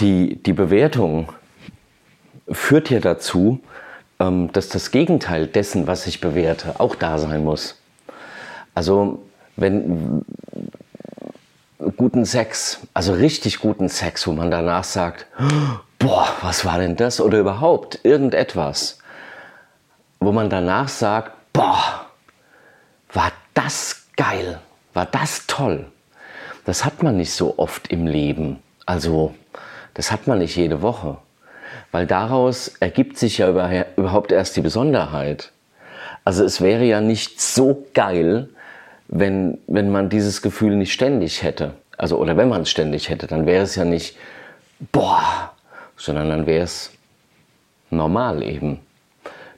Die, die Bewertung führt ja dazu, ähm, dass das Gegenteil dessen, was ich bewerte, auch da sein muss. Also wenn guten Sex, also richtig guten Sex, wo man danach sagt, boah, was war denn das? Oder überhaupt irgendetwas, wo man danach sagt, boah, war das geil, war das toll. Das hat man nicht so oft im Leben. Also, das hat man nicht jede Woche. Weil daraus ergibt sich ja überhaupt erst die Besonderheit. Also es wäre ja nicht so geil, wenn, wenn man dieses Gefühl nicht ständig hätte. Also, oder wenn man es ständig hätte, dann wäre es ja nicht, boah, sondern dann wäre es normal eben.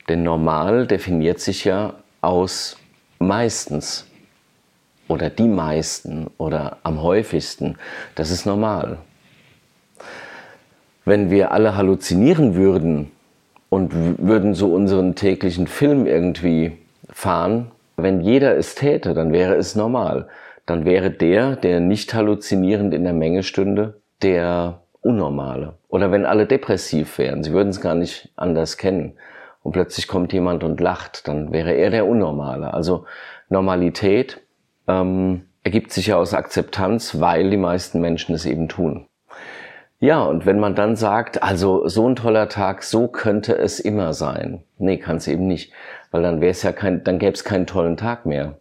Denn normal definiert sich ja aus meistens oder die meisten oder am häufigsten. Das ist normal. Wenn wir alle halluzinieren würden und würden so unseren täglichen Film irgendwie fahren, wenn jeder es täte, dann wäre es normal. Dann wäre der, der nicht halluzinierend in der Menge stünde, der Unnormale. Oder wenn alle depressiv wären, sie würden es gar nicht anders kennen. Und plötzlich kommt jemand und lacht, dann wäre er der Unnormale. Also Normalität ähm, ergibt sich ja aus Akzeptanz, weil die meisten Menschen es eben tun. Ja, und wenn man dann sagt, also so ein toller Tag, so könnte es immer sein. Nee, kann es eben nicht, weil dann wäre es ja kein, dann gäbe es keinen tollen Tag mehr.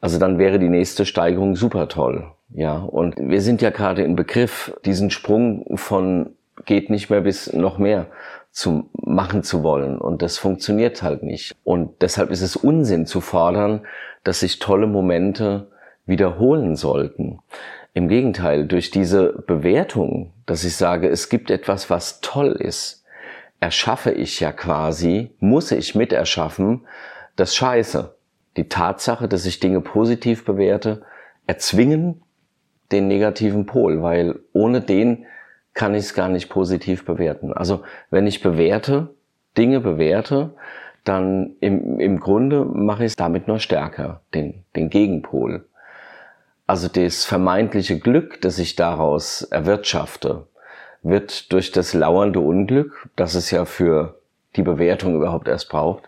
Also dann wäre die nächste Steigerung super toll. Ja, und wir sind ja gerade im Begriff, diesen Sprung von geht nicht mehr bis noch mehr zu machen zu wollen. Und das funktioniert halt nicht. Und deshalb ist es Unsinn zu fordern, dass sich tolle Momente wiederholen sollten. Im Gegenteil, durch diese Bewertung, dass ich sage, es gibt etwas, was toll ist, erschaffe ich ja quasi, muss ich miterschaffen, das Scheiße. Die Tatsache, dass ich Dinge positiv bewerte, erzwingen den negativen Pol, weil ohne den kann ich es gar nicht positiv bewerten. Also wenn ich bewerte, Dinge bewerte, dann im, im Grunde mache ich es damit nur stärker, den, den Gegenpol. Also das vermeintliche Glück, das ich daraus erwirtschafte, wird durch das lauernde Unglück, das es ja für die Bewertung überhaupt erst braucht,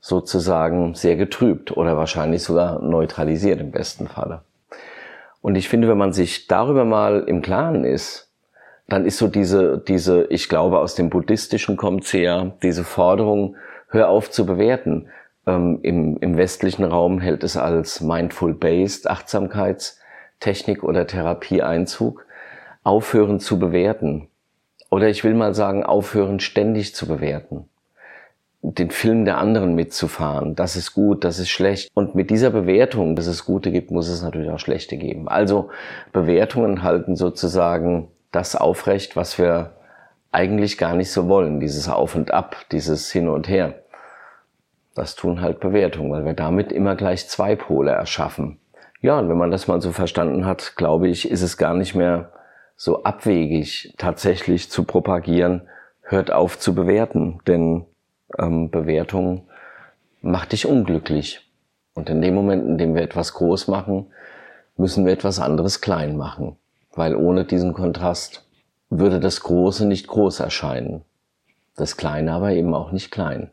sozusagen sehr getrübt oder wahrscheinlich sogar neutralisiert im besten Falle. Und ich finde, wenn man sich darüber mal im Klaren ist, dann ist so diese, diese, ich glaube, aus dem Buddhistischen kommt ja, diese Forderung, hör auf zu bewerten. Ähm, im, Im westlichen Raum hält es als Mindful-Based Achtsamkeitstechnik oder Therapie Einzug. Aufhören zu bewerten. Oder ich will mal sagen, aufhören ständig zu bewerten. Den Film der anderen mitzufahren. Das ist gut, das ist schlecht. Und mit dieser Bewertung, dass es Gute gibt, muss es natürlich auch Schlechte geben. Also Bewertungen halten sozusagen das aufrecht, was wir eigentlich gar nicht so wollen. Dieses Auf und Ab, dieses Hin und Her. Das tun halt Bewertungen, weil wir damit immer gleich zwei Pole erschaffen. Ja, und wenn man das mal so verstanden hat, glaube ich, ist es gar nicht mehr so abwegig tatsächlich zu propagieren, hört auf zu bewerten, denn ähm, Bewertung macht dich unglücklich. Und in dem Moment, in dem wir etwas groß machen, müssen wir etwas anderes klein machen, weil ohne diesen Kontrast würde das Große nicht groß erscheinen, das Kleine aber eben auch nicht klein.